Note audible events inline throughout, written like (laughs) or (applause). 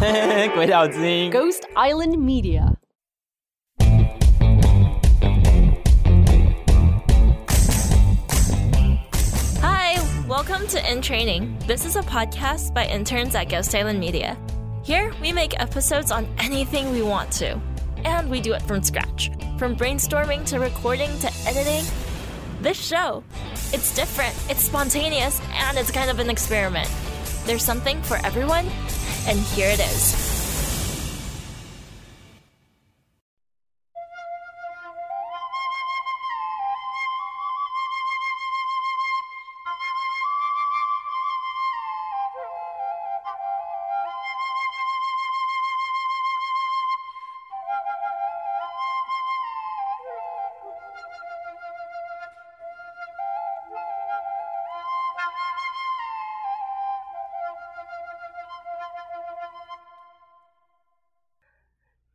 (laughs) 鬼岛之音 Ghost Island Media. Hi, welcome to In Training. This is a podcast by interns at Ghost Island Media. Here, we make episodes on anything we want to, and we do it from scratch. From brainstorming to recording to editing. This show, it's different, it's spontaneous, and it's kind of an experiment. There's something for everyone, and here it is.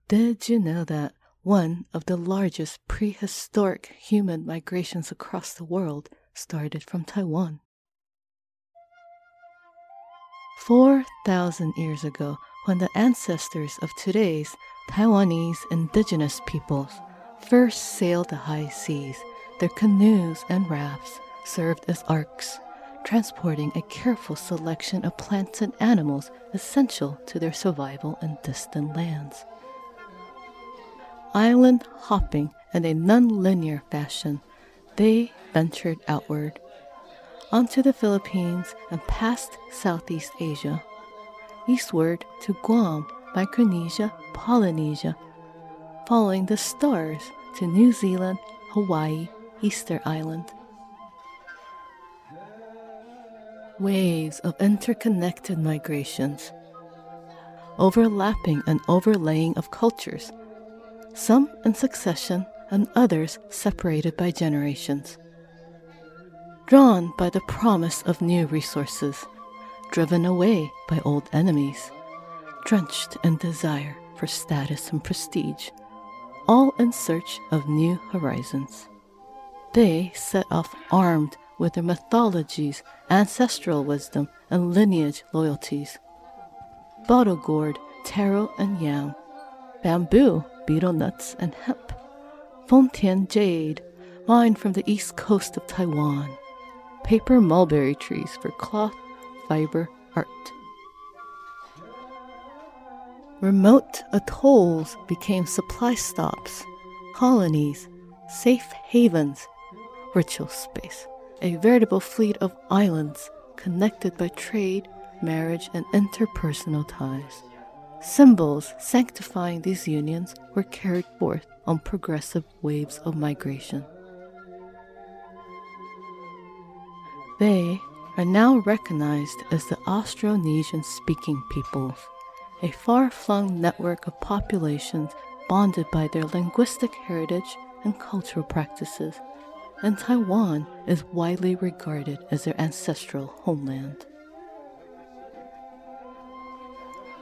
Did you know that one of the largest prehistoric human migrations across the world started from Taiwan? 4,000 years ago, when the ancestors of today's Taiwanese indigenous peoples first sailed the high seas, their canoes and rafts served as arks, transporting a careful selection of plants and animals essential to their survival in distant lands island hopping in a non-linear fashion, they ventured outward onto the Philippines and past Southeast Asia, eastward to Guam, Micronesia, Polynesia, following the stars to New Zealand, Hawaii, Easter Island. Waves of interconnected migrations, overlapping and overlaying of cultures some in succession and others separated by generations. Drawn by the promise of new resources, driven away by old enemies, drenched in desire for status and prestige, all in search of new horizons. They set off armed with their mythologies, ancestral wisdom, and lineage loyalties. Bottle gourd, taro, and yam, bamboo, betel nuts, and hemp. Fengtian jade, mined from the east coast of Taiwan. Paper mulberry trees for cloth, fiber, art. Remote atolls became supply stops, colonies, safe havens, ritual space, a veritable fleet of islands connected by trade, marriage, and interpersonal ties. Symbols sanctifying these unions were carried forth on progressive waves of migration. They are now recognized as the Austronesian speaking peoples, a far flung network of populations bonded by their linguistic heritage and cultural practices, and Taiwan is widely regarded as their ancestral homeland.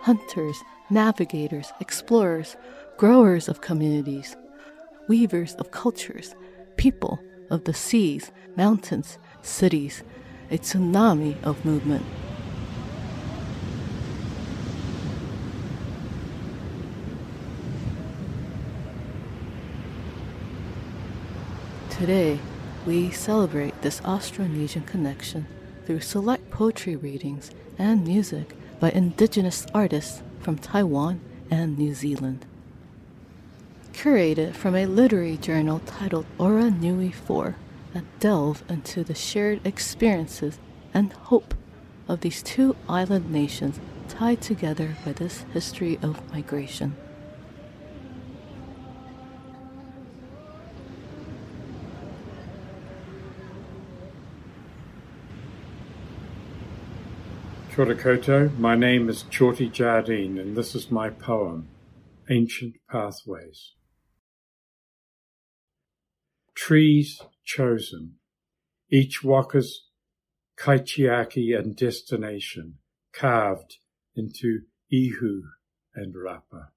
Hunters navigators, explorers, growers of communities, weavers of cultures, people of the seas, mountains, cities, a tsunami of movement. Today, we celebrate this Austronesian connection through select poetry readings and music by indigenous artists from Taiwan and New Zealand. Curated from a literary journal titled Ora Nui 4 that delve into the shared experiences and hope of these two island nations tied together by this history of migration. Kia ora my name is Teoti Jardine and this is my poem, Ancient Pathways. Trees chosen, each waka's kaitiaki and destination carved into ihu and rapa.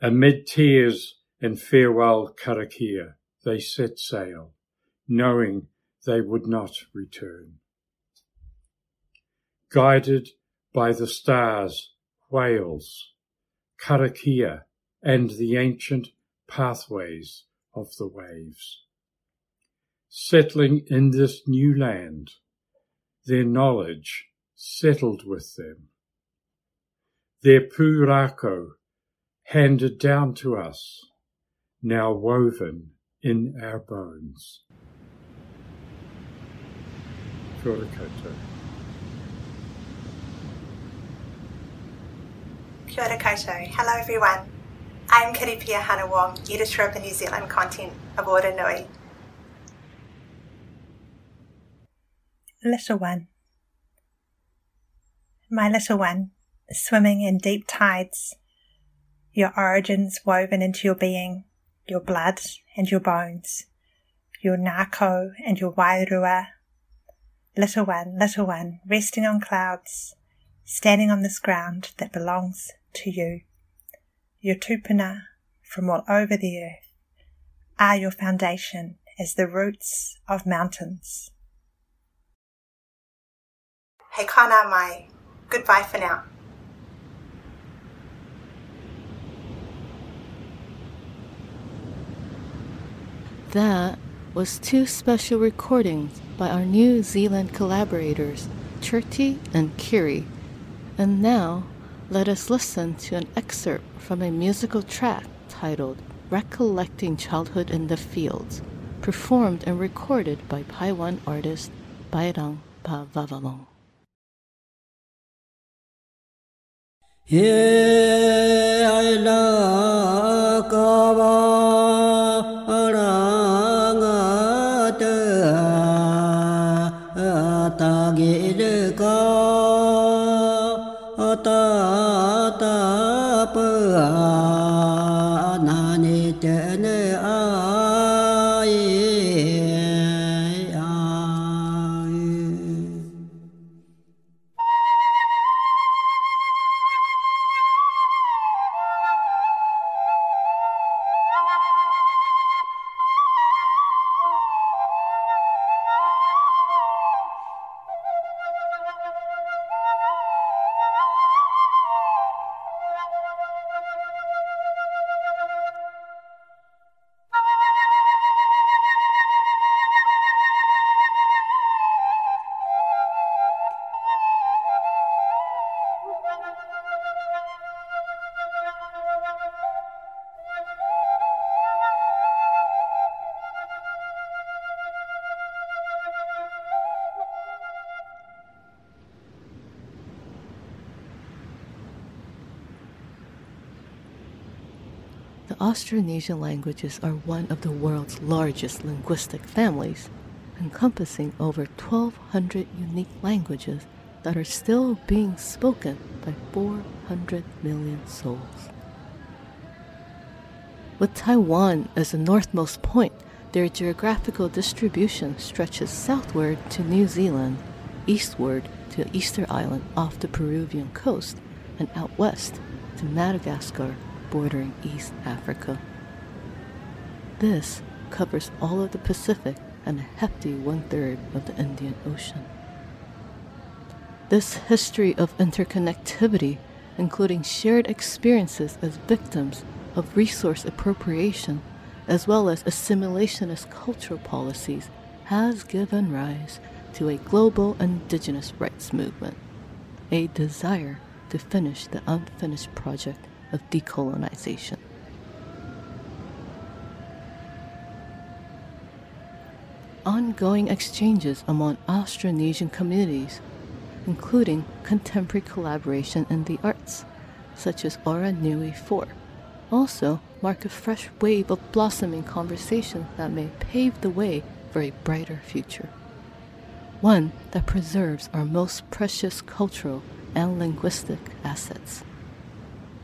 Amid tears and farewell karakia, they set sail, knowing they would not return guided by the stars, whales, karakia, and the ancient pathways of the waves. Settling in this new land, their knowledge settled with them. Their pūrākau handed down to us, now woven in our bones. Kia ora koutou. Kia ora koutou. Hello everyone. I'm Kiri Piahana-Wong, editor of the New Zealand content of Ora Nui. Little one. My little one, swimming in deep tides, your origins woven into your being, your blood and your bones, your ngako and your wairua. Little one, little one, resting on clouds, standing on this ground that belongs to you. Your tupuna from all over the earth are your foundation as the roots of mountains. Hei konā mai. Goodbye for now. That was two special recordings by our New Zealand collaborators, Teoti and Kiri. And now, let us listen to an excerpt from a musical track titled Recollecting Childhood in the Fields, performed and recorded by Paiwan artist Bairang Pavavaljung. Ye The Austronesian languages are one of the world's largest linguistic families, encompassing over 1,200 unique languages that are still being spoken by 400 million souls. With Taiwan as the northmost point, their geographical distribution stretches southward to New Zealand, eastward to Easter Island off the Peruvian coast, and out west to Madagascar bordering East Africa. This covers all of the Pacific and a hefty one third of the Indian Ocean. This history of interconnectivity, including shared experiences as victims of resource appropriation, as well as assimilationist cultural policies, has given rise to a global indigenous rights movement, a desire to finish the unfinished project of decolonization. Ongoing exchanges among Austronesian communities, including contemporary collaboration in the arts, such as Ora Nui 4, also mark a fresh wave of blossoming conversation that may pave the way for a brighter future. One that preserves our most precious cultural and linguistic assets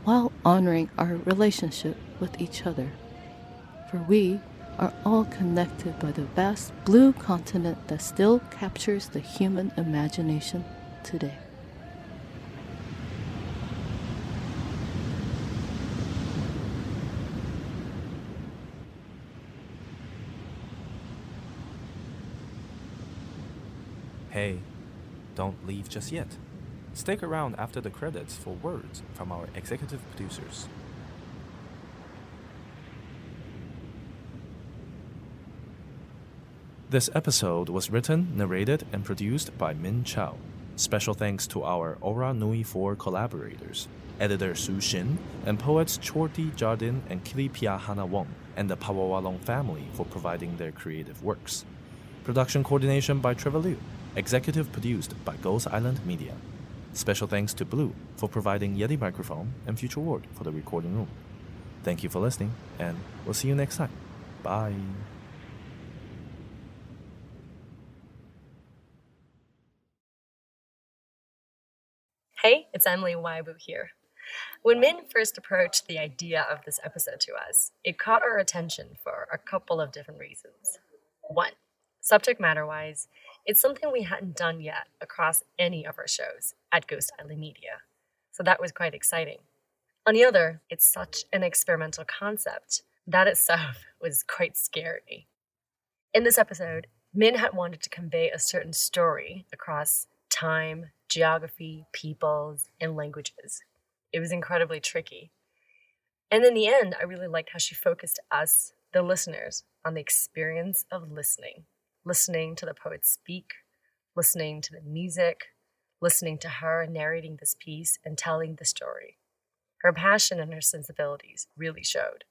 while honoring our relationship with each other. For we are all connected by the vast blue continent that still captures the human imagination today. Hey, don't leave just yet. Stick around after the credits for words from our executive producers. This episode was written, narrated, and produced by Min Chao. Special thanks to our Ora Nui 4 collaborators, editor Su Shin, and poets Teoti Jardine and Kiri Piahana-Wong, and the Pavavaljung family for providing their creative works. Production coordination by Trevor Liu. Executive produced by Ghost Island Media. Special thanks to Blue for providing Yeti microphone and Future Ward for the recording room. Thank you for listening, and we'll see you next time. Bye. Hey, it's Emily Y. Wu here. When Min first approached the idea of this episode to us, it caught our attention for a couple of different reasons. One, subject matter wise, it's something we hadn't done yet across any of our shows at Ghost Island Media, so that was quite exciting. On the other, it's such an experimental concept that itself (laughs) was quite scary. In this episode, Min had wanted to convey a certain story across time, geography, peoples, and languages. It was incredibly tricky. And in the end, I really liked how she focused us, the listeners, on the experience of listening listening to the poet speak, listening to the music, listening to her narrating this piece and telling the story. Her passion and her sensibilities really showed.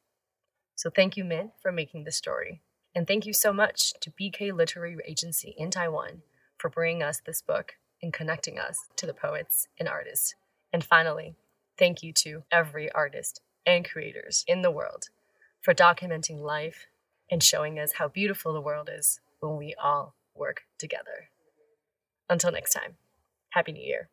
So thank you, Min, for making this story. And thank you so much to BK Literary Agency in Taiwan for bringing us this book and connecting us to the poets and artists. And finally, thank you to every artist and creators in the world for documenting life and showing us how beautiful the world is when we all work together. Until next time, Happy New Year.